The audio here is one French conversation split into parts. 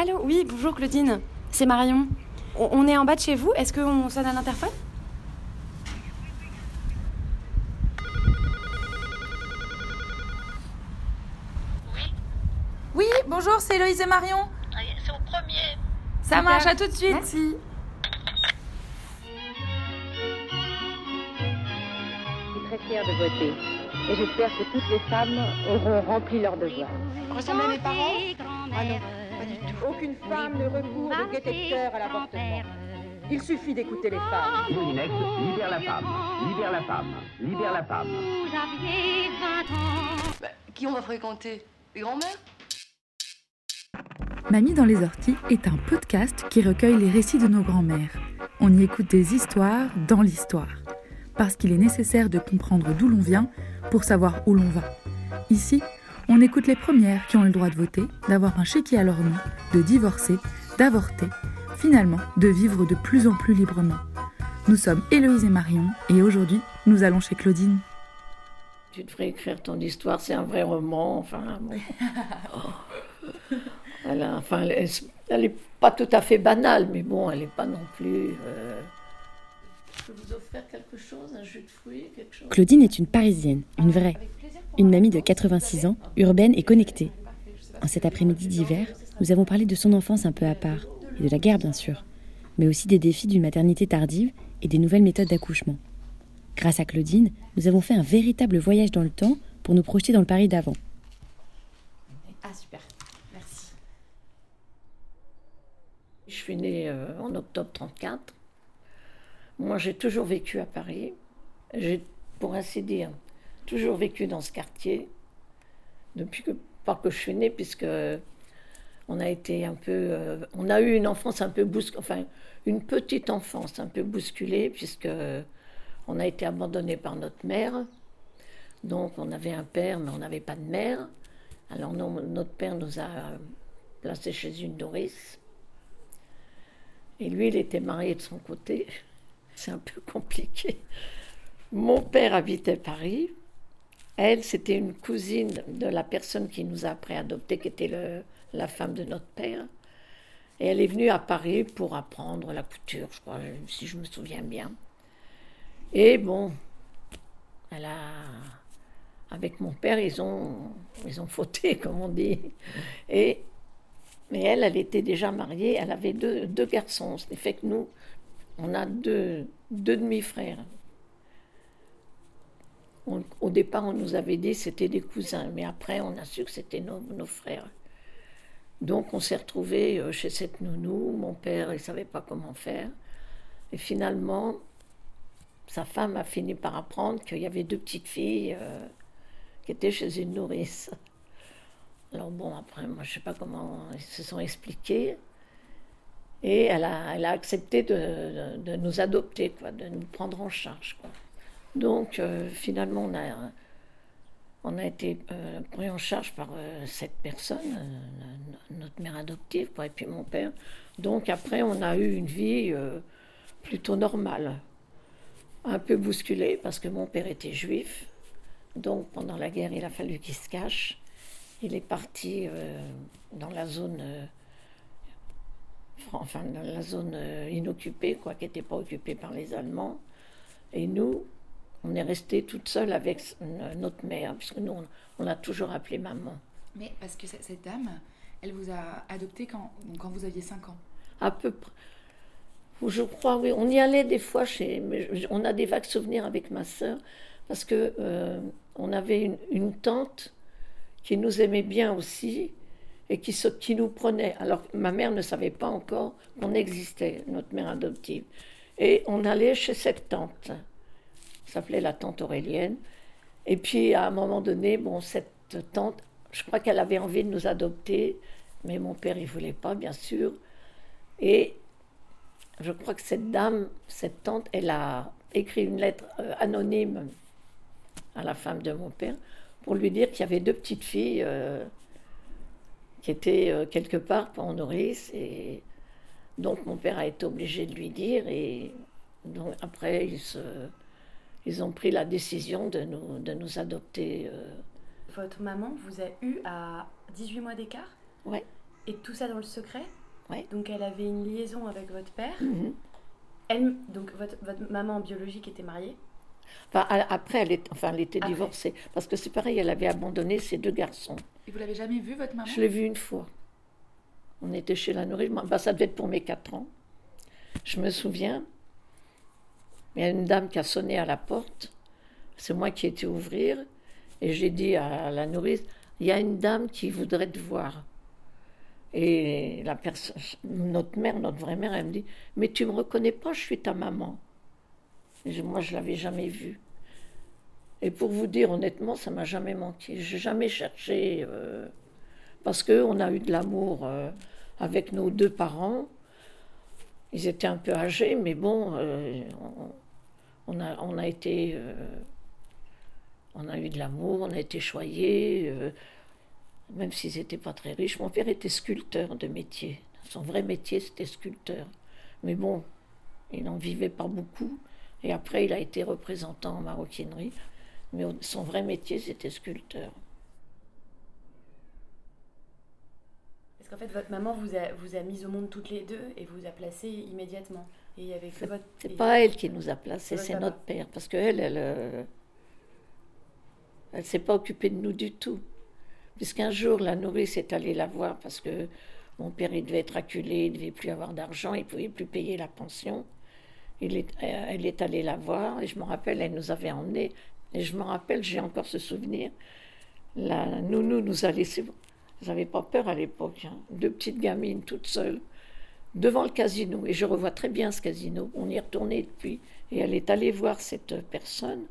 Allô, oui, bonjour Claudine. C'est Marion. On, on est en bas de chez vous. Est-ce qu'on sonne à l'interphone? Oui, bonjour, c'est Héloïse et Marion. C'est au premier. Ça marche, à tout de suite. Merci. Je suis très fière de voter. Et j'espère que toutes les femmes auront rempli leur devoir. Ressemblez à mes parents? Ah non. Aucune femme ne recourt au détecteur à l'avortement. Il suffit d'écouter les femmes. Moulinex, libère la femme, libère la femme, libère la femme. Bah, qui on va fréquenter? Les grands-mères? Mamie dans les orties est un podcast qui recueille les récits de nos grands-mères. On y écoute des histoires dans l'histoire. Parce qu'il est nécessaire de comprendre d'où l'on vient pour savoir où l'on va. Ici, on écoute les premières qui ont le droit de voter, d'avoir un chéquier à leur nom, de divorcer, d'avorter, finalement de vivre de plus en plus librement. Nous sommes Héloïse et Marion et aujourd'hui, nous allons chez Claudine. Tu devrais écrire ton histoire, c'est un vrai roman. Enfin, bon. Oh. Elle a- enfin, elle n'est pas tout à fait banale, mais bon, elle n'est pas non plus. euh, Je peux vous offrir quelque chose, un jus de fruits, quelque chose? Claudine est une Parisienne, une vraie. Une mamie de 86 ans, urbaine et connectée. En cet après-midi d'hiver, nous avons parlé de son enfance un peu à part, et de la guerre bien sûr, mais aussi des défis d'une maternité tardive et des nouvelles méthodes d'accouchement. Grâce à Claudine, nous avons fait un véritable voyage dans le temps pour nous projeter dans le Paris d'avant. Ah, super. Merci. Je suis née euh, en octobre 34. Moi, j'ai toujours vécu à Paris. J'ai, pour ainsi dire, toujours vécu dans ce quartier. Depuis que, que je suis née, puisque on a été un peu, euh, on a eu une enfance un peu bousculée, enfin, une petite enfance un peu bousculée, puisque on a été abandonné par notre mère. Donc, on avait un père, mais on n'avait pas de mère. Alors, non- notre père nous a placés chez une nourrice. Et lui, il était marié de son côté. C'est un peu compliqué. Mon père habitait Paris. Elle, c'était une cousine de la personne qui nous a après adoptés, qui était la femme de notre père. Et elle est venue à Paris pour apprendre la couture, je crois, si je me souviens bien. Et bon, elle a, avec mon père, ils ont, ils ont fauté, comme on dit. Et mais elle, elle était déjà mariée, elle avait deux, garçons. Ce qui fait que nous, on a deux demi-frères. On- au départ, on nous avait dit que c'était des cousins, mais après, on a su que c'était nos, frères. Donc, on s'est retrouvés euh, chez cette nounou. Mon père, il ne savait pas comment faire. Et finalement, sa femme a fini par apprendre qu'il y avait deux petites filles euh, qui étaient chez une nourrice. Alors bon, après, moi, je sais pas comment ils se sont expliqués. Et elle a, accepté de, de- de nous adopter, quoi, de nous prendre en charge. Quoi. Donc, euh, finalement, on a, on a été euh, pris en charge par cette personne, euh, notre mère adoptive, et puis mon père. Donc, après, on a eu une vie plutôt normale, un peu bousculée, parce que mon père était juif. Donc, pendant la guerre, il a fallu qu'il se cache. Il est parti dans la zone, enfin la zone inoccupée, quoi, qui n'était pas occupée par les Allemands. Et nous, on est resté toute seule avec notre mère, puisque nous, on, on l'a toujours appelée maman. Mais parce que cette dame, elle vous a adopté quand, quand vous aviez 5 ans? À peu près. Je crois, oui. On y allait des fois chez. On a des vagues souvenirs avec ma sœur, parce que euh, on avait une, une tante qui nous aimait bien aussi et qui, qui nous prenait. Alors ma mère ne savait pas encore qu'on existait, notre mère adoptive. Et on allait chez cette tante. S'appelait la tante Aurélienne. Et puis à un moment donné, bon, cette tante, je crois qu'elle avait envie de nous adopter, mais mon père, il voulait pas, bien sûr. Et je crois que cette dame, cette tante, elle a écrit une lettre euh, anonyme à la femme de mon père pour lui dire qu'il y avait deux petites filles euh, qui étaient euh, quelque part en nourrice. Et donc mon père a été obligé de lui dire. Et donc après, ils, se- ils ont pris la décision de nous, de nous adopter. euh, Votre maman vous a eu à 18 mois d'écart? Ouais. Et tout ça dans le secret? Ouais. Donc elle avait une liaison avec votre père? Mhm. Elle, donc votre, votre maman biologique était mariée? Enfin, a- après, elle, est, enfin, elle était Après. divorcée. Parce que c'est pareil, elle avait abandonné ses deux garçons. Et vous l'avez jamais vue, votre maman? Je l'ai vue une fois. On était chez la nourrice. Bah, ça devait être pour mes 4 ans. Je me souviens. Il y a une dame qui a sonné à la porte. C'est moi qui ai été ouvrir. Et j'ai dit à la nourrice il y a une dame qui voudrait te voir. Et la personne, notre mère, notre vraie mère, elle me dit Mais tu me reconnais pas, je suis ta maman. Moi, je l'avais jamais vue. Et pour vous dire honnêtement, ça m'a jamais manqué. J'ai jamais cherché. euh, parce qu'on a eu de l'amour euh, avec nos deux parents. Ils étaient un peu âgés, mais bon, euh, on, a, on a été. euh, on a eu de l'amour, on a été choyés, euh, même s'ils n'étaient pas très riches. Mon père était sculpteur de métier. Son vrai métier, c'était sculpteur. Mais bon, il n'en vivait pas beaucoup. Et après, il a été représentant en maroquinerie. Mais son vrai métier, c'était sculpteur. Parce qu'en fait, votre maman vous a, vous a mis au monde toutes les deux et vous a placé immédiatement. Et il y avait que votre. C'est pas elle qui nous a placés, c'est papa. notre père. Parce qu'elle, elle, euh, elle s'est pas occupée de nous du tout. Puisqu'un jour, la nourrice est allée la voir parce que mon père, il devait être acculé, il devait plus avoir d'argent, il pouvait plus payer la pension. Il est, euh, elle est allée la voir et je me rappelle, elle nous avait emmenés. Et je me rappelle, j'ai encore ce souvenir. La nounou nous a laissés. J'avais pas peur à l'époque. hein. Deux petites gamines toutes seules devant le casino. Et je revois très bien ce casino. On y est retourné depuis. Et elle est allée voir cette personne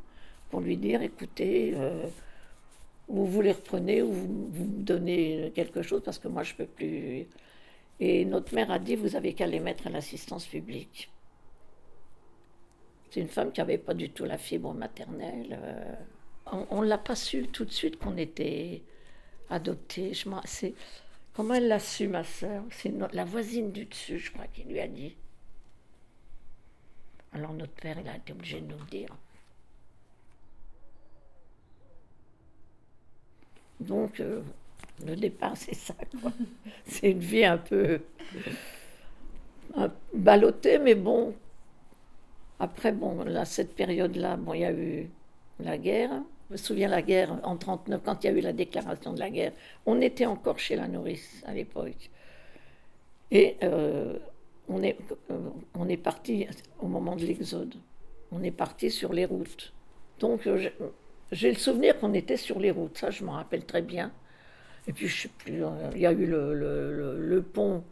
pour lui dire écoutez, euh, ou vous les reprenez, ou vous, me donnez quelque chose, parce que moi, je peux plus. Et notre mère a dit vous avez qu'à les mettre à l'assistance publique. C'est une femme qui n'avait pas du tout la fibre maternelle. euh. On ne l'a pas su tout de suite qu'on était adoptés. Je c'est- Comment elle l'a su, ma sœur? C'est la voisine du dessus, je crois, qui lui a dit. Alors notre père, il a été obligé de nous le dire. Donc, euh, le départ, c'est ça. C'est une vie un peu ballottée, mais bon. Après, bon, là, cette période-là, bon, il y a eu la guerre. Je me souviens la guerre en 39, quand il y a eu la déclaration de la guerre. On était encore chez la nourrice à l'époque. Et euh, on est, euh, on est parti au moment de l'exode. On est parti sur les routes. Donc euh, j'ai- le souvenir qu'on était sur les routes, ça je m'en rappelle très bien. Et puis je sais plus, il y a eu le, le- pont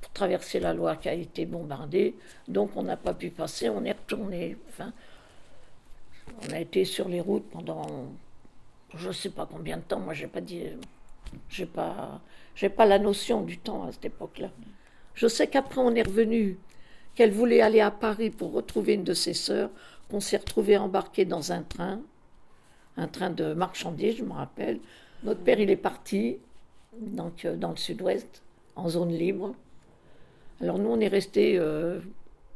pour traverser la Loire qui a été bombardé, donc on n'a pas pu passer, on est retourné. On a été sur les routes pendant je ne sais pas combien de temps, moi j'ai pas pas, pas la notion du temps à cette époque-là. Je sais qu'après on est revenu, qu'elle voulait aller à Paris pour retrouver une de ses sœurs, qu'on s'est retrouvé embarqué dans un train, un train de marchandises, je me rappelle. Notre père il est parti, donc euh, dans le sud-ouest, en zone libre. Alors nous on est resté euh,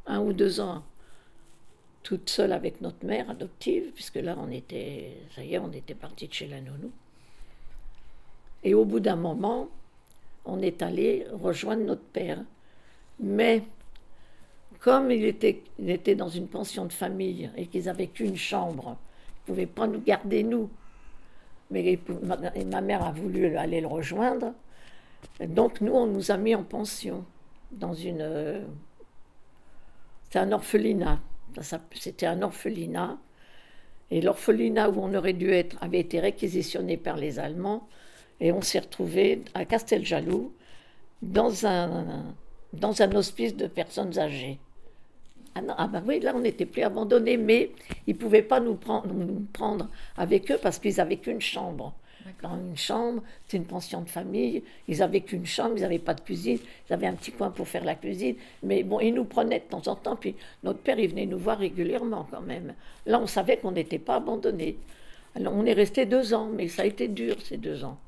un ou deux ans toute seule avec notre mère adoptive, puisque là, on était, ça y est, on était parti de chez la nounou. Et au bout d'un moment, on est allé rejoindre notre père. Mais comme il était, il était dans une pension de famille et qu'ils avaient qu'une chambre, ils ne pouvaient pas nous garder, nous. Mais et ma mère a voulu aller le rejoindre. Donc nous, on nous a mis en pension dans une... euh, C'est un orphelinat. C'était un orphelinat. Et l'orphelinat où on aurait dû être avait été réquisitionné par les Allemands. Et on s'est retrouvé à Casteljaloux dans un, dans un hospice de personnes âgées. Ah, ah ben oui, là on n'était plus abandonnés, mais ils ne pouvaient pas nous prendre, nous prendre avec eux parce qu'ils n'avaient qu'une chambre. Dans une chambre, c'est une pension de famille, ils n'avaient qu'une chambre, ils n'avaient pas de cuisine, ils avaient un petit coin pour faire la cuisine, mais bon, ils nous prenaient de temps en temps, puis notre père, il venait nous voir régulièrement quand même. Là, on savait qu'on n'était pas abandonnés. Alors, on est resté deux ans, mais ça a été dur ces deux ans.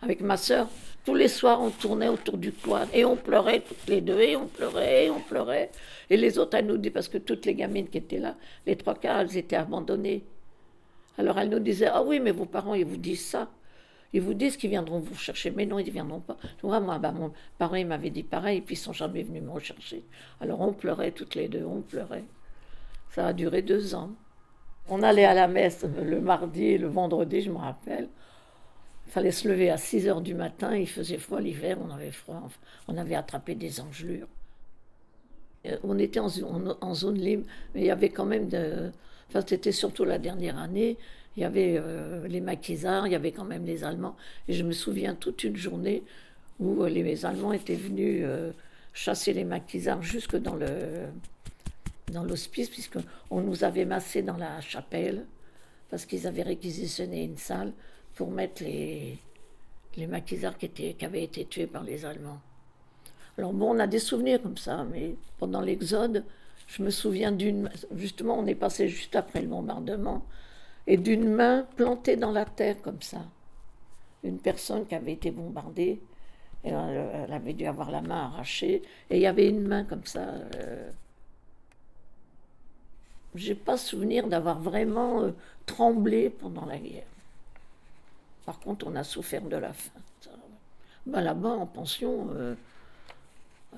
Avec ma sœur, tous les soirs, on tournait autour du cloître et on pleurait toutes les deux, et on pleurait, et on pleurait. Et les autres, elles nous disaient, parce que toutes les gamines qui étaient là, les trois quarts, elles étaient abandonnées. Alors elle nous disait, ah oui, mais vos parents, ils vous disent ça. Ils vous disent qu'ils viendront vous chercher, mais non, ils ne viendront pas. Vois, moi, bah, mon parrain m'avait dit pareil, et puis ils sont jamais venus me rechercher. Alors on pleurait toutes les deux, on pleurait. Ça a duré deux ans. On allait à la messe le mardi et le vendredi, je me rappelle. Il fallait se lever à 6 heures du matin, il faisait froid l'hiver, on avait froid, on avait attrapé des engelures. Euh, on était en, zone libre, mais il y avait quand même de. Enfin, c'était surtout la dernière année. Il y avait euh, les maquisards, il y avait quand même les Allemands. Et je me souviens toute une journée où euh, les Allemands étaient venus chasser les maquisards jusque dans le dans l'hospice, puisqu'on nous avait massés dans la chapelle, parce qu'ils avaient réquisitionné une salle pour mettre les, les maquisards qui, étaient, qui avaient été tués par les Allemands. Alors bon, on a des souvenirs comme ça, mais pendant l'exode, je me souviens d'une... Justement, on est passé juste après le bombardement, et d'une main plantée dans la terre comme ça. Une personne qui avait été bombardée, elle, avait dû avoir la main arrachée, et il y avait une main comme ça. Euh... J'ai pas souvenir d'avoir vraiment euh, tremblé pendant la guerre. Par contre, on a souffert de la faim. Ben, Là-bas, en pension, euh,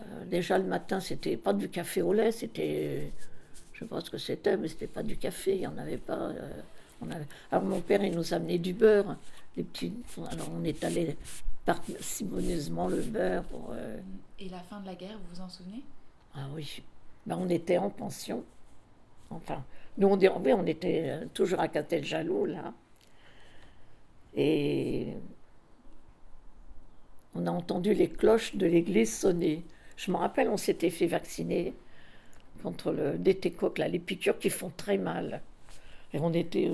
euh, déjà le matin, c'était pas du café au lait, c'était. Je ce que c'était, mais c'était pas du café, il n'y en avait pas. Euh, on avait... Alors mon père, il nous amenait du beurre, des petits. Alors on est allé parcimonieusement le beurre. Pour, euh, Et la fin de la guerre, vous vous en souvenez? Ah oui. Ben, on était en pension. Enfin, nous on, on était toujours à Castel-Jaloux, là. Et on a entendu les cloches de l'église sonner. Je me rappelle, on s'était fait vacciner contre le DT-coq, les piqûres qui font très mal. Et on était,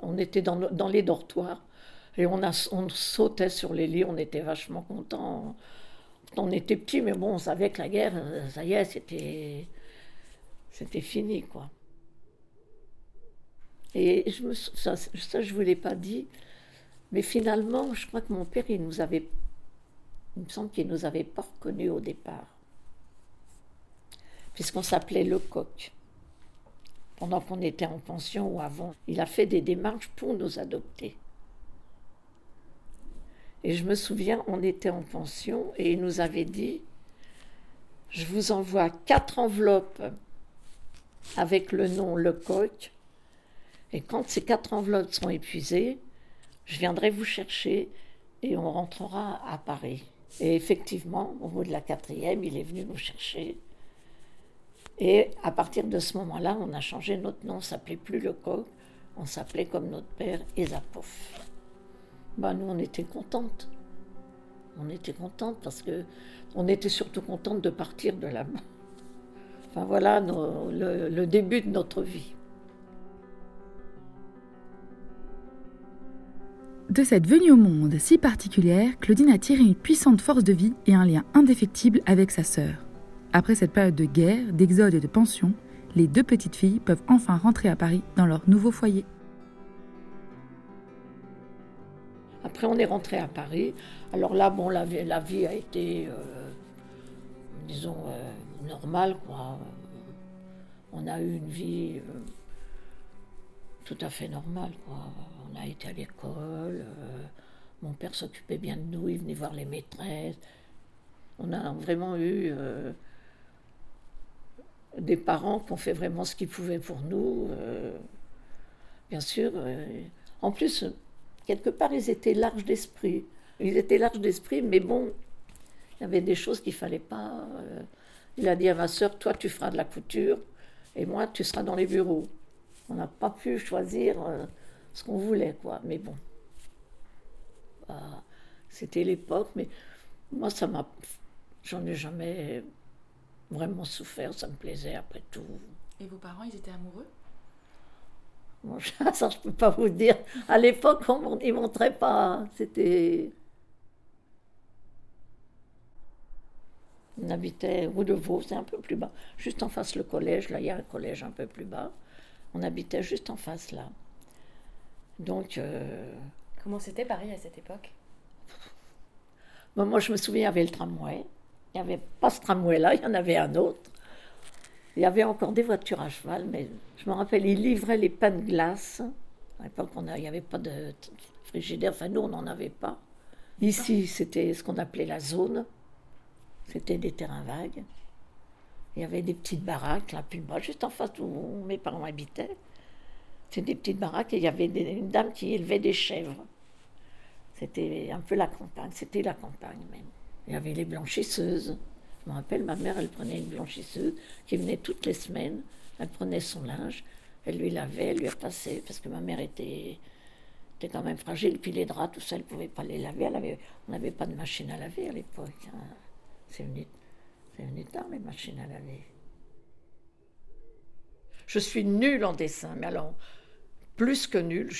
on était dans, dans les dortoirs. Et on, a, on sautait sur les lits, on était vachement contents. On était petits, mais bon, on savait que la guerre, ça y est, c'était, c'était fini, quoi. Et je me, ça, ça, je ne vous l'ai pas dit, mais finalement, je crois que mon père, il nous avait, il me semble qu'il nous avait pas reconnus au départ puisqu'on s'appelait Lecoq. Pendant qu'on était en pension ou avant, il a fait des démarches pour nous adopter. Et je me souviens, on était en pension et il nous avait dit Je vous envoie quatre enveloppes avec le nom Lecoq. Et quand ces quatre enveloppes sont épuisées, je viendrai vous chercher et on rentrera à Paris. Et effectivement, au bout de la quatrième, il est venu nous chercher. Et à partir de ce moment-là, on a changé notre nom, on s'appelait plus Lecoq, on s'appelait comme notre père Esapof. Ben, nous, on était contentes. On était contentes parce que on était surtout contentes de partir de là-bas. Enfin voilà le, le début de notre vie. De cette venue au monde si particulière, Claudine a tiré une puissante force de vie et un lien indéfectible avec sa sœur. Après cette période de guerre, d'exode et de pension, les deux petites filles peuvent enfin rentrer à Paris dans leur nouveau foyer. Après, on est rentré à Paris. Alors là, bon, la, vie a été, euh, disons, euh, normale, quoi. On a eu une vie euh, tout à fait normale, quoi. On a été à l'école. mon père s'occupait bien de nous, il venait voir les maîtresses. On a vraiment eu des parents qui ont fait vraiment ce qu'ils pouvaient pour nous. Euh, bien sûr. Euh, en plus, quelque part, ils étaient larges d'esprit. Ils étaient larges d'esprit, mais bon, il y avait des choses qu'il fallait pas. Euh, il a dit à ma soeur, toi, tu feras de la couture, et moi, tu seras dans les bureaux. On n'a pas pu choisir ce qu'on voulait, quoi. Mais bon, c'était l'époque. Mais moi, ça m'a, j'en ai jamais vraiment souffert, ça me plaisait après tout. Et vos parents, ils étaient amoureux? Bon, Ça, je ne peux pas vous dire. À l'époque, ils ne montraient pas. C'était. On habitait rue de Vaux, c'est un peu plus bas. Juste en face le collège, là, il y a un collège un peu plus bas. On habitait juste en face là. Donc. Euh, Comment c'était Paris à cette époque? Moi, je me souviens, il y avait le tramway. Il n'y avait pas ce tramway-là, il y en avait un autre. Il y avait encore des voitures à cheval, mais je me rappelle, ils livraient les pains de glace. À l'époque, il n'y avait pas de frigidaire. Enfin, nous, on n'en avait pas. Ici, c'était ce qu'on appelait la zone. C'était des terrains vagues. Il y avait des petites baraques, là, plus bas, juste en face où mes parents habitaient. C'était des petites baraques et il y avait une dame qui élevait des chèvres. C'était un peu la campagne, c'était la campagne même. Il y avait les blanchisseuses. Je me rappelle, ma mère, elle prenait une blanchisseuse qui venait toutes les semaines. Elle prenait son linge, elle lui lavait, elle lui repassait, parce que ma mère était, était quand même fragile. Puis les draps, tout ça, elle ne pouvait pas les laver. Elle avait- on n'avait pas de machine à laver à l'époque. hein. C'est venu, venu tard, les machines à laver. Je suis nulle en dessin, mais alors, plus que nulle.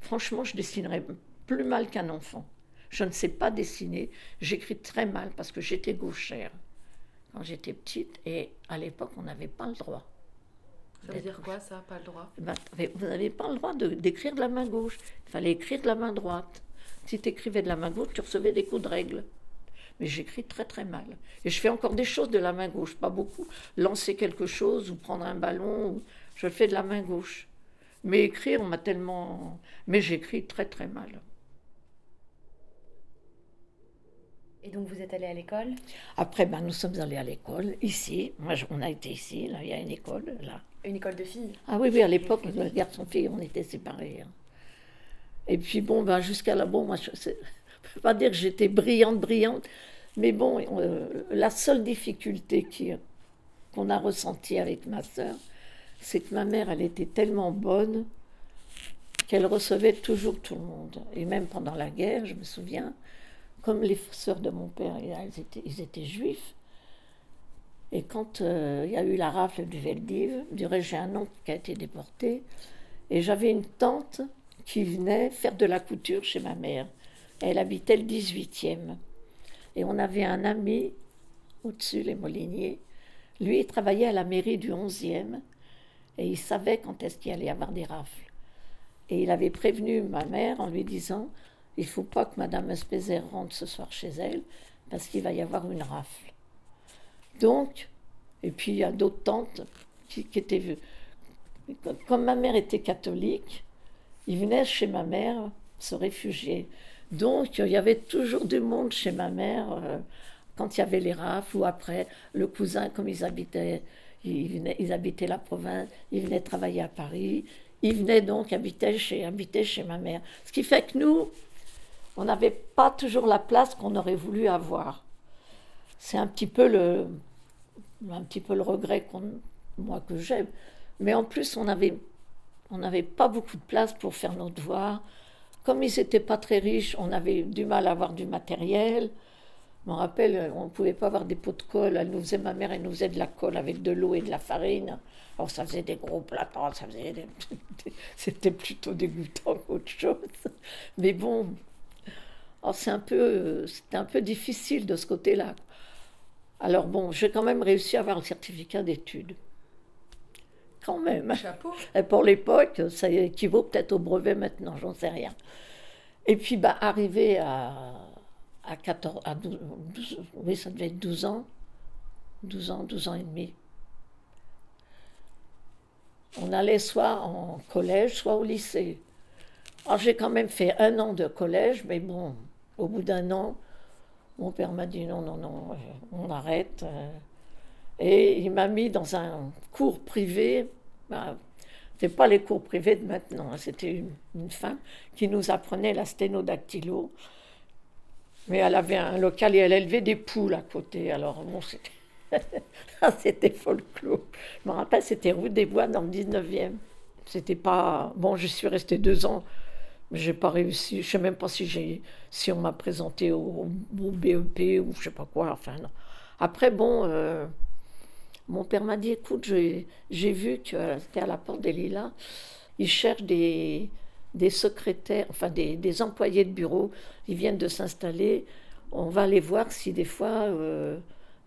Franchement, je dessinerais plus mal qu'un enfant. Je ne sais pas dessiner. J'écris très mal parce que j'étais gauchère quand j'étais petite et à l'époque, on n'avait pas le droit. Ça veut dire quoi ça, pas le droit? Ben, t'avais- vous n'avez pas le droit de- d'écrire de la main gauche. Il fallait écrire de la main droite. Si tu écrivais de la main gauche, tu recevais des coups de règle. Mais j'écris très très mal. Et je fais encore des choses de la main gauche, pas beaucoup. Lancer quelque chose ou prendre un ballon, ou- je le fais de la main gauche. Mais écrire, on m'a tellement... Mais j'écris très très mal. Et donc vous êtes allé à l'école? Après, ben, nous sommes allés à l'école, ici. Moi, on a été ici, là, il y a une école, là. Une école de filles? Ah oui, oui, à l'époque, le garçon-fille, on était séparés. hein. Et puis bon, ben, jusqu'à là, bon, moi, je ne peux pas dire que j'étais brillante, brillante, mais bon, euh, la seule difficulté qu'on a ressentie avec ma sœur, c'est que ma mère, elle était tellement bonne qu'elle recevait toujours tout le monde. Et même pendant la guerre, je me souviens, comme les sœurs de mon père, ils étaient, ils étaient juifs, et quand euh, il y a eu la rafle du Veldiv, j'ai un oncle qui a été déporté, et j'avais une tante qui venait faire de la couture chez ma mère. Elle habitait le 18e. Et on avait un ami au-dessus, les Moliniers. Lui, il travaillait à la mairie du 11e, et il savait quand est-ce qu'il allait y avoir des rafles. Et il avait prévenu ma mère en lui disant il ne faut pas que Madame Espézer rentre ce soir chez elle, parce qu'il va y avoir une rafle. Donc, et puis il y a d'autres tantes qui, qui étaient. Comme ma mère était catholique, ils venaient chez ma mère se réfugier. Donc il y avait toujours du monde chez ma mère euh, quand il y avait les rafles ou après. Le cousin, comme ils habitaient, ils habitaient la province, ils venaient travailler à Paris. Ils venaient donc habiter chez, habiter chez ma mère. Ce qui fait que nous, on n'avait pas toujours la place qu'on aurait voulu avoir. C'est un petit peu le, un petit peu le regret qu'on, moi que j'aime. Mais en plus, on n'avait on n'avait pas beaucoup de place pour faire nos devoirs. Comme ils n'étaient pas très riches, on avait du mal à avoir du matériel. Je me rappelle, on ne pouvait pas avoir des pots de colle. Elle nous faisait, ma mère, elle nous faisait de la colle avec de l'eau et de la farine. Alors ça faisait des gros plats, ça faisait des- c'était plutôt dégoûtant qu'autre chose. Mais bon, c'est un peu, un peu difficile de ce côté-là. Alors bon, j'ai quand même réussi à avoir un certificat d'études. Quand même. Chapeau. Et pour l'époque, ça équivaut peut-être au brevet maintenant, j'en sais rien. Et puis, bah, arrivé à, à 14, à 12, 12 oui, ça devait être 12 ans, 12 ans, 12 ans et demi. On allait soit en collège, soit au lycée. Alors, j'ai quand même fait un an de collège, mais bon, au bout d'un an, mon père m'a dit non, non, non, euh, on arrête. euh. Et il m'a mis dans un cours privé. Bah, c'était pas les cours privés de maintenant, hein, c'était une, une femme qui nous apprenait la sténodactylo. Mais elle avait un local et elle élevait des poules à côté. Alors bon, c'était, Ah, folklore. Je me rappelle, c'était rue des Bois dans le 19e. C'était pas. Bon, je suis restée deux ans, j'ai pas réussi. Je sais même pas si, j'ai, si on m'a présenté au, BEP ou je sais pas quoi. Enfin, non. Après, bon. euh, mon père m'a dit, écoute, j'ai, vu que euh, c'était à la porte des Lilas, ils cherchent des, des secrétaires, enfin des, des employés de bureau, ils viennent de s'installer, on va aller voir si des fois euh,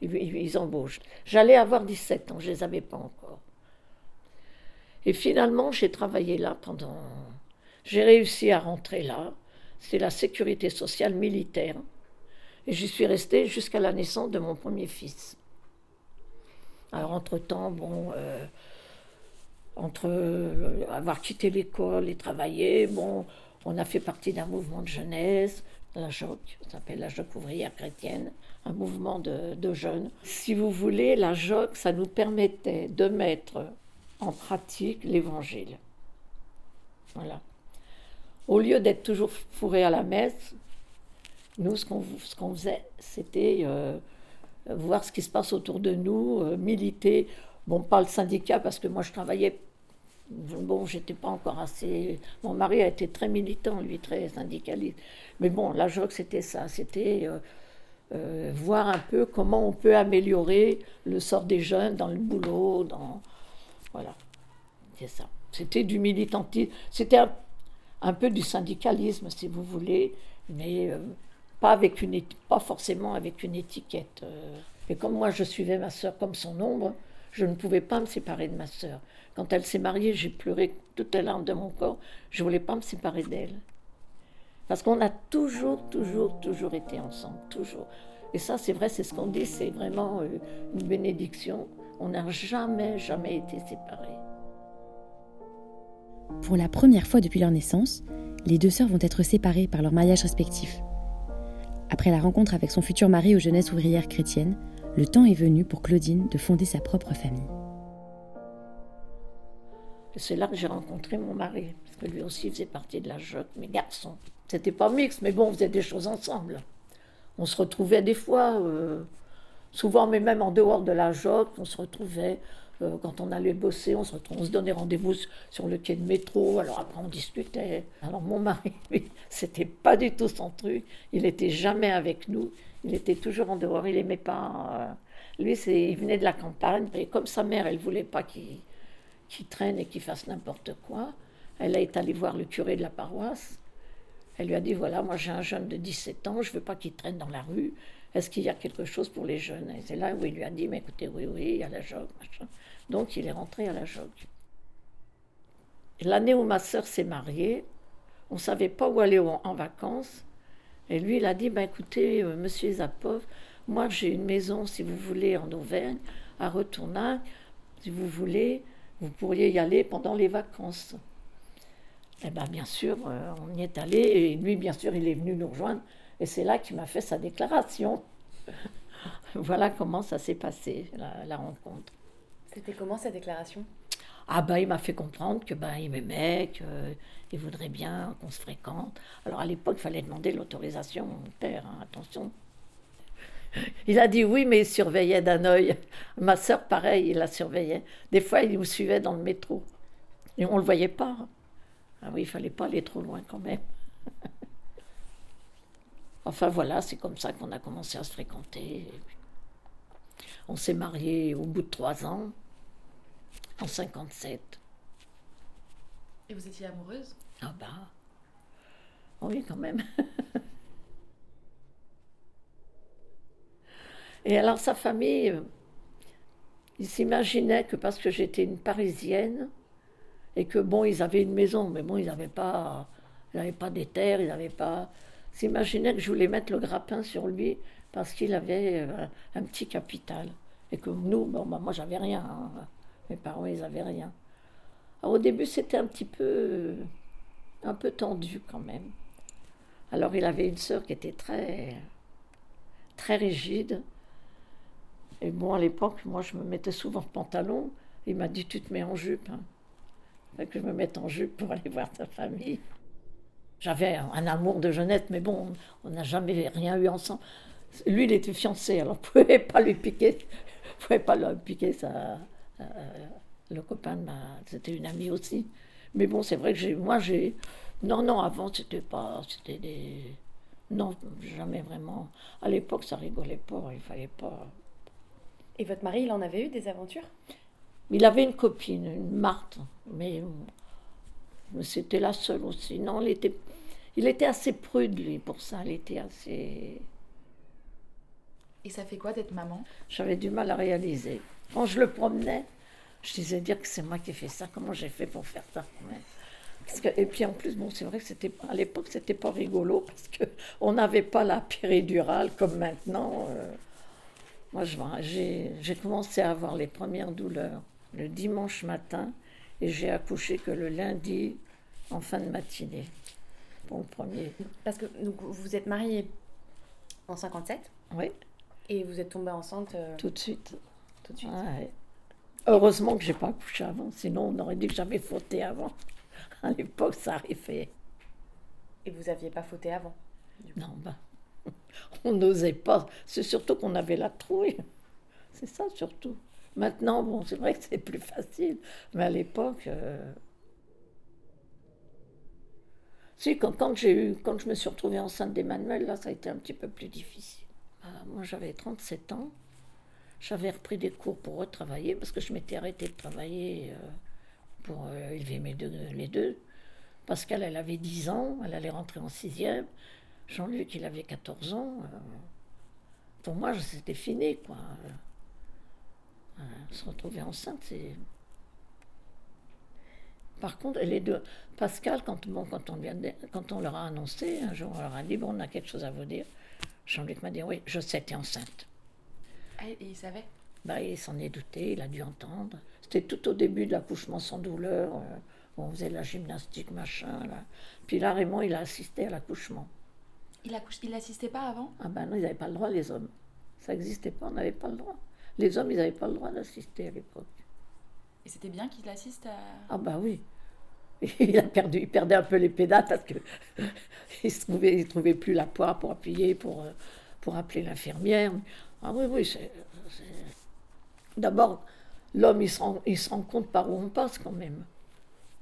ils, ils embauchent. J'allais avoir 17 ans, je les avais pas encore. Et finalement, j'ai travaillé là pendant... J'ai réussi à rentrer là, c'est la sécurité sociale militaire, et j'y suis restée jusqu'à la naissance de mon premier fils. Alors, entre-temps, bon, euh, entre euh, avoir quitté l'école et travailler, bon, On a fait partie d'un mouvement de jeunesse, la JOC, ça s'appelle la JOC ouvrière chrétienne, un mouvement de, de jeunes. Si vous voulez, la JOC, ça nous permettait de mettre en pratique l'évangile. Voilà. Au lieu d'être toujours fourré à la messe, nous, ce qu'on ce qu'on faisait, c'était euh, voir ce qui se passe autour de nous, euh, militer. Bon, pas le syndicat, parce que moi, je travaillais. Bon, j'étais pas encore assez. Mon mari a été très militant, lui, très syndicaliste. Mais bon, la JOC, c'était ça. C'était euh, voir un peu comment on peut améliorer le sort des jeunes dans le boulot, dans. Voilà. C'est ça. C'était du militantisme. C'était un, peu du syndicalisme, si vous voulez, mais euh, pas, avec une, pas forcément avec une étiquette. euh. Et comme moi, je suivais ma sœur comme son ombre, je ne pouvais pas me séparer de ma sœur. Quand elle s'est mariée, j'ai pleuré toutes les larmes de mon corps. Je voulais pas me séparer d'elle. Parce qu'on a toujours, toujours, toujours été ensemble, toujours. Et ça, c'est vrai, c'est ce qu'on dit, c'est vraiment euh, une bénédiction. On n'a jamais, jamais été séparés. Pour la première fois depuis leur naissance, les deux sœurs vont être séparées par leur mariage respectif. Après la rencontre avec son futur mari aux jeunesses ouvrières chrétiennes, le temps est venu pour Claudine de fonder sa propre famille. C'est là que j'ai rencontré mon mari, parce que lui aussi faisait partie de la JOC, mes garçons. C'était pas mixte, mais bon, on faisait des choses ensemble. On se retrouvait des fois, euh, souvent, mais même en dehors de la JOC, on se retrouvait. Euh, quand on allait bosser, on se, on se donnait rendez-vous sur le quai de métro, alors après on discutait. Alors mon mari, lui, c'était pas du tout son truc, il était jamais avec nous, il était toujours en dehors, il aimait pas. euh, lui, c'est, il venait de la campagne, et comme sa mère, elle voulait pas qu'il qui traîne et qui fasse n'importe quoi. Elle est allée voir le curé de la paroisse. Elle lui a dit, voilà, moi j'ai un jeune de 17 ans, je veux pas qu'il traîne dans la rue. Est-ce qu'il y a quelque chose pour les jeunes? Et c'est là où il lui a dit, mais écoutez, oui, oui, il y a la jogue, machin. Donc il est rentré à la jogue. L'année où ma sœur s'est mariée, on ne savait pas où aller en, vacances. Et lui, il a dit, ben, écoutez, euh, monsieur Zapov, moi j'ai une maison, si vous voulez, en Auvergne, à Retournac. Si vous voulez, vous pourriez y aller pendant les vacances. Eh bien, bien sûr, euh, on y est allé, et lui, bien sûr, il est venu nous rejoindre, et c'est là qu'il m'a fait sa déclaration. voilà comment ça s'est passé, la, la rencontre. C'était comment cette déclaration? Ah ben, il m'a fait comprendre que ben, il m'aimait, qu'il voudrait bien qu'on se fréquente. Alors à l'époque, il fallait demander l'autorisation mon père, hein, attention. Il a dit oui, mais il surveillait d'un œil. Ma sœur, pareil, il la surveillait. Des fois, il nous suivait dans le métro. Et on ne le voyait pas. Ah oui, il fallait pas aller trop loin quand même. enfin voilà, c'est comme ça qu'on a commencé à se fréquenter. On s'est mariés au bout de trois ans, en 57. Et vous étiez amoureuse? Ah bah. Oui, quand même. Et alors sa famille, euh, ils s'imaginaient que parce que j'étais une Parisienne, et que bon, ils avaient une maison, mais bon, ils n'avaient pas, ils n'avaient pas des terres, ils n'avaient pas... S'imaginaient que je voulais mettre le grappin sur lui parce qu'il avait euh, un petit capital. Et que nous, bon, bah, moi, j'avais rien. hein. Mes parents, ils n'avaient rien. Alors, au début, c'était un petit peu, un peu tendu quand même. Alors, il avait une sœur qui était très, très rigide. Et bon, à l'époque, moi, je me mettais souvent en pantalon. Il m'a dit, tu te mets en jupe. Hein. Que je me mette en jupe pour aller voir ta famille. J'avais un, amour de jeunesse, mais bon, on n'a jamais rien eu ensemble. Lui, il était fiancé, alors on ne pouvait pas lui piquer, on pouvait pas lui piquer sa, euh, le copain de ma, c'était une amie aussi. Mais bon, c'est vrai que j'ai, moi, j'ai, non, non, avant, c'était pas, c'était des, non, jamais vraiment. À l'époque, ça rigolait pas, il fallait pas. Et votre mari, il en avait eu des aventures? Il avait une copine, une Marthe, mais, mais c'était la seule aussi. Non, il était, il était assez prude, lui, pour ça. Il était assez. Et ça fait quoi d'être maman? J'avais du mal à réaliser. Quand je le promenais, je disais dire que c'est moi qui ai fait ça. Comment j'ai fait pour faire ça parce que, Et puis en plus, bon, c'est vrai que c'était à l'époque, c'était pas rigolo parce que on n'avait pas la péridurale comme maintenant. euh. Moi, j'ai commencé à avoir les premières douleurs le dimanche matin et j'ai accouché que le lundi en fin de matinée. Pour le premier. Parce que donc, vous êtes mariée en 57 Oui, et vous êtes tombée enceinte euh, tout de suite. tout de suite. Ouais. Heureusement que j'ai pas accouché avant, sinon on aurait dit que j'avais fauté avant. À l'époque, ça arrivait. Et vous aviez pas fauté avant Non, bah, on n'osait pas. C'est surtout qu'on avait la trouille. C'est ça surtout. Maintenant, bon, c'est vrai que c'est plus facile, mais à l'époque. euh, Si, quand, j'ai eu, quand je me suis retrouvée enceinte d'Emmanuel, là, ça a été un petit peu plus difficile. Ah, moi, j'avais 37 ans. J'avais repris des cours pour retravailler parce que je m'étais arrêtée de travailler euh, pour euh, élever mes deux, les deux. Pascal, elle avait 10 ans, elle allait rentrer en sixième. Jean-Luc, il avait 14 ans. euh, pour moi, c'était fini, quoi. Euh, se retrouver enceinte, c'est. Par contre, les deux. Pascal, quand, bon, quand, on vient de- quand on leur a annoncé, un jour, on leur a dit Bon, on a quelque chose à vous dire. Jean-Luc m'a dit Oui, je sais, t'es enceinte. Ah, et il savait? Bah, il s'en est douté, il a dû entendre. C'était tout au début de l'accouchement sans douleur. euh, où on faisait de la gymnastique, machin. Là. Puis là, Raymond, il a assisté à l'accouchement. Il accouche- il n'assistait pas avant? Ah ben non, ils n'avaient pas le droit, les hommes. Ça n'existait pas, on n'avait pas le droit. Les hommes, ils n'avaient pas le droit d'assister à l'époque. Et c'était bien qu'il assiste à. Ah bah oui. Il a perdu, il perdait un peu les pédales parce que il se trouvait, plus la poire pour appuyer, pour, euh, appeler l'infirmière. Ah oui, oui, D'abord, l'homme, il se, rend, il se rend compte par où on passe quand même.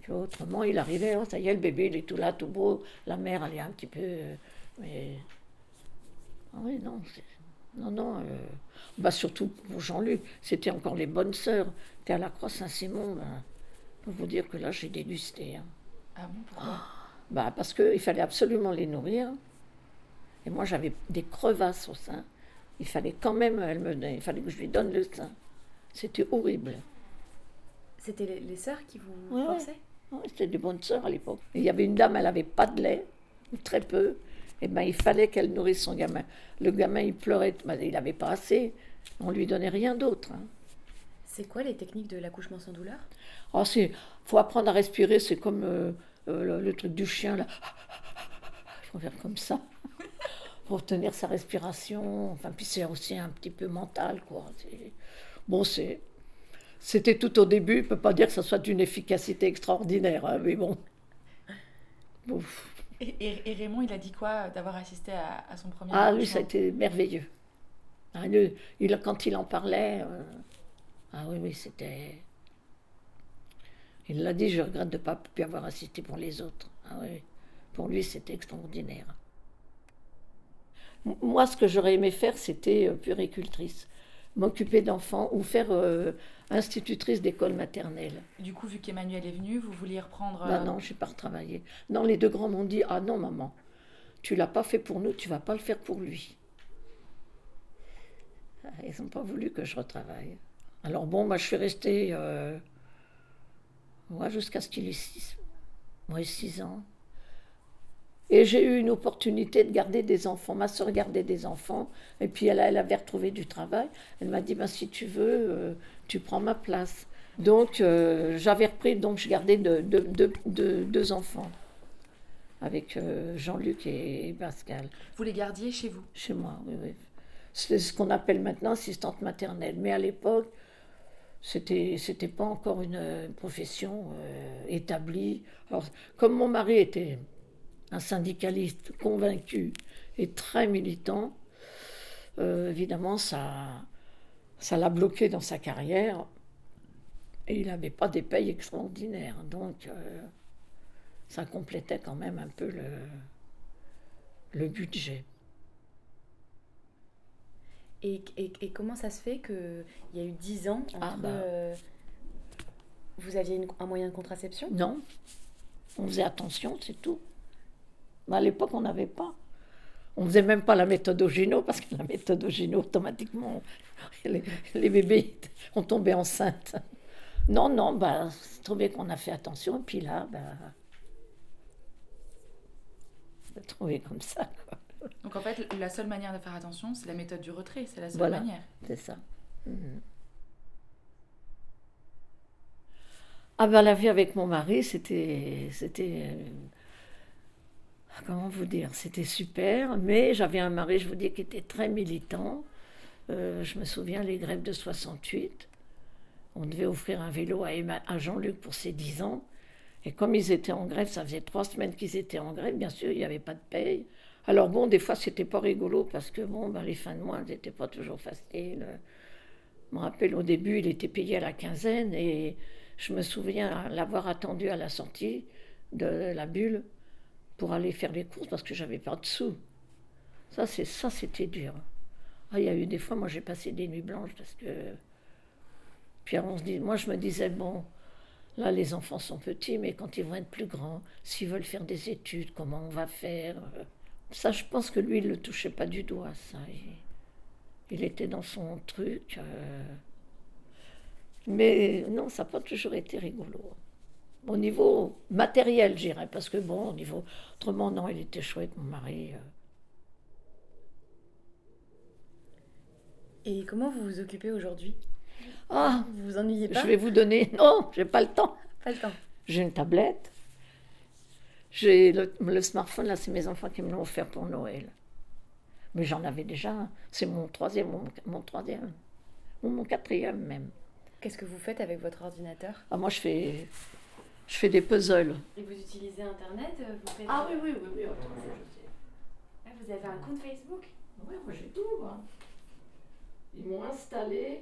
Autrement, il arrivait, oh, ça y est, le bébé, il est tout là, tout beau. La mère, elle est un petit peu. euh, mais. Ah oui, non, non, non. euh, Bah, surtout pour Jean-Luc, c'était encore les bonnes sœurs. T'es à la Croix Saint-Simon, ben, pour vous dire que là, j'ai dégusté. hein. Ah bon, pourquoi? Bah, parce qu'il fallait absolument les nourrir. Et moi, j'avais des crevasses au sein. Il fallait quand même, elle me, il fallait que je lui donne le sein. C'était horrible. C'était les, les sœurs qui vous Ouais, ouais. forçaient? Ouais, C'était des bonnes sœurs à l'époque. Il y avait une dame, elle n'avait pas de lait, ou très peu. Et ben, il fallait qu'elle nourrisse son gamin. Le gamin, il pleurait, ben, il n'avait pas assez. On lui donnait rien d'autre. hein. C'est quoi les techniques de l'accouchement sans douleur? Oh, c'est, faut apprendre à respirer, c'est comme euh, euh, le, le truc du chien là. Il faut faire comme ça pour tenir sa respiration. Enfin, puis c'est aussi un petit peu mental, quoi. Bon, c'est, c'était tout au début. Je peux pas dire que ça soit d'une efficacité extraordinaire, hein, mais bon. Ouf. et, et- et Raymond, il a dit quoi d'avoir assisté à, à son premier Ah, lui, ça a été merveilleux. Ah, il, quand il en parlait, euh, ah oui, oui, c'était. Il l'a dit, je regrette de ne pas pu avoir assisté pour les autres. Ah oui, pour lui, c'était extraordinaire. Moi, ce que j'aurais aimé faire, c'était euh, puéricultrice, m'occuper d'enfants ou faire euh, institutrice d'école maternelle. Du coup, vu qu'Emmanuel est venu, vous vouliez reprendre. Bah euh, non, je n'ai pas retravaillé. Non, les deux grands m'ont dit Ah non, maman, tu l'as pas fait pour nous, tu vas pas le faire pour lui. Ah, Ils n'ont pas voulu que je retravaille. Alors bon, bah, je suis restée euh, ouais, jusqu'à ce qu'il ait 6 ouais, six ans. Et j'ai eu une opportunité de garder des enfants. Ma soeur gardait des enfants. Et puis elle, elle avait retrouvé du travail. Elle m'a dit, bah, si tu veux, euh, tu prends ma place. Donc euh, j'avais repris, donc je gardais deux enfants. Avec euh, Jean-Luc et Pascal. Vous les gardiez chez vous? Chez moi, oui, oui. C'est ce qu'on appelle maintenant assistante maternelle. Mais à l'époque, c'était c'était pas encore une euh, profession euh, établie. Alors, comme mon mari était un syndicaliste convaincu et très militant, euh, évidemment, ça ça l'a bloqué dans sa carrière. Et il n'avait pas des payes extraordinaires. Donc, ça complétait quand même un peu le, le budget. Et, et- et comment ça se fait qu'il y a eu 10 ans entre... Ah, bah. euh, vous aviez une- un moyen de contraception? Non. On faisait attention, c'est tout. Mais à l'époque, on n'avait pas. On faisait même pas la méthode Ogino, parce que la méthode Ogino, automatiquement, les, les bébés ont tombé enceintes. Non, non, bah, c'est trouvé qu'on a fait attention, et puis là, bah, trouvé comme ça, quoi. Donc en fait, la seule manière de faire attention, c'est la méthode du retrait. C'est la seule Voilà. manière. C'est ça. Mhm. Ah ben la vie avec mon mari, c'était, c'était, euh, comment vous dire, c'était super, mais j'avais un mari, je vous dis, qui était très militant. Euh, je me souviens les grèves de 68. On devait offrir un vélo à, Emma- à Jean-Luc pour ses 10 ans. Et comme ils étaient en grève, ça faisait trois semaines qu'ils étaient en grève, bien sûr, il n'y avait pas de paye. Alors bon, des fois, c'était pas rigolo parce que bon, ben, les fins de mois, n'étaient pas toujours faciles. Je me rappelle au début, il était payé à la quinzaine et je me souviens l'avoir attendu à la sortie de la bulle pour aller faire les courses parce que j'avais pas de sous. Ça, c'est ça, c'était dur. Ah, il y a eu des fois, moi, j'ai passé des nuits blanches parce que. Puis on se dit, moi, je me disais bon, là, les enfants sont petits, mais quand ils vont être plus grands, s'ils veulent faire des études, comment on va faire? Ça, je pense que lui, il le touchait pas du doigt, ça. Il, il était dans son truc. euh. Mais non, ça n'a pas toujours été rigolo. Au niveau matériel, j'irais, parce que bon, au niveau. Autrement, non, il était chouette, mon mari. euh. Et comment vous vous occupez aujourd'hui? Ah, Vous vous ennuyez pas? je vais vous donner. Non, j'ai pas le temps. Pas le temps. J'ai une tablette. J'ai le, le smartphone, là, c'est mes enfants qui me l'ont offert pour Noël. Mais j'en avais déjà. un. C'est mon troisième, mon, mon troisième. Ou mon quatrième même. Qu'est-ce que vous faites avec votre ordinateur? Ah, moi, je fais, je fais des puzzles. Et vous utilisez Internet vous faites... Ah oui, oui, oui, oui. Ah, Vous avez un compte Facebook? Ouais, moi j'ai tout. moi. Ils m'ont installé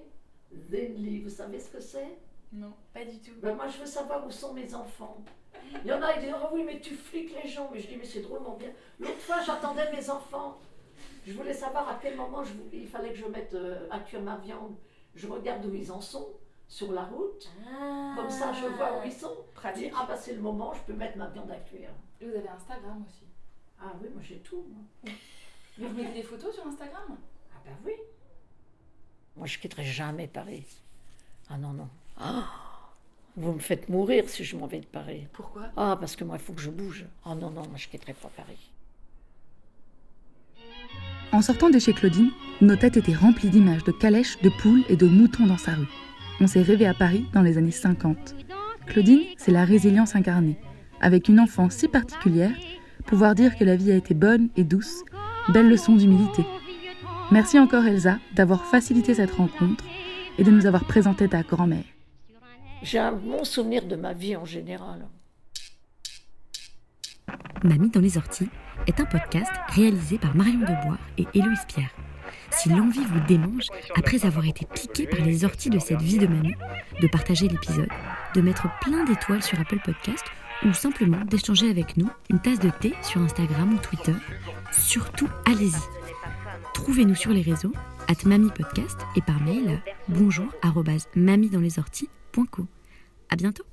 Zenly. Vous savez ce que c'est? Non. Pas du tout. ben, Moi, je veux savoir où sont mes enfants. Il y en a qui disent Oh oui, mais tu fliques les gens. Mais je dis Mais c'est drôlement bien. L'autre fois, j'attendais mes enfants. Je voulais savoir à quel moment je il fallait que je mette euh, à cuire ma viande. Je regarde où ils en sont sur la route. Comme ça, je vois où ils sont. Je dis Pratique. Ah, bah c'est le moment, je peux mettre ma viande à cuire. Et vous avez Instagram aussi. Ah oui, moi j'ai tout. moi. Mais vous mettez des photos sur Instagram? Ah ben oui. Moi, je quitterai jamais Paris. Ah non, non. Ah, vous me faites mourir si je m'en vais de Paris. Pourquoi? Ah, parce que moi, il faut que je bouge. Ah non, non, moi, je quitterai pas Paris. En sortant de chez Claudine, nos têtes étaient remplies d'images de calèches, de poules et de moutons dans sa rue. On s'est rêvé à Paris dans les années 50. Claudine, c'est la résilience incarnée. Avec une enfance si particulière, pouvoir dire que la vie a été bonne et douce, belle leçon d'humilité. Merci encore Elsa d'avoir facilité cette rencontre et de nous avoir présenté ta grand-mère. J'ai un bon souvenir de ma vie en général. Mamie dans les orties est un podcast réalisé par Marion Debois et Héloïse Pierre. Si l'envie vous démange, après avoir été piqué par les orties de cette vie de mamie, de partager l'épisode, de mettre plein d'étoiles sur Apple Podcast ou simplement d'échanger avec nous une tasse de thé sur Instagram ou Twitter, surtout allez-y. Trouvez-nous sur les réseaux, at Mamie Podcast et par mail à bonjour arobase À bientôt!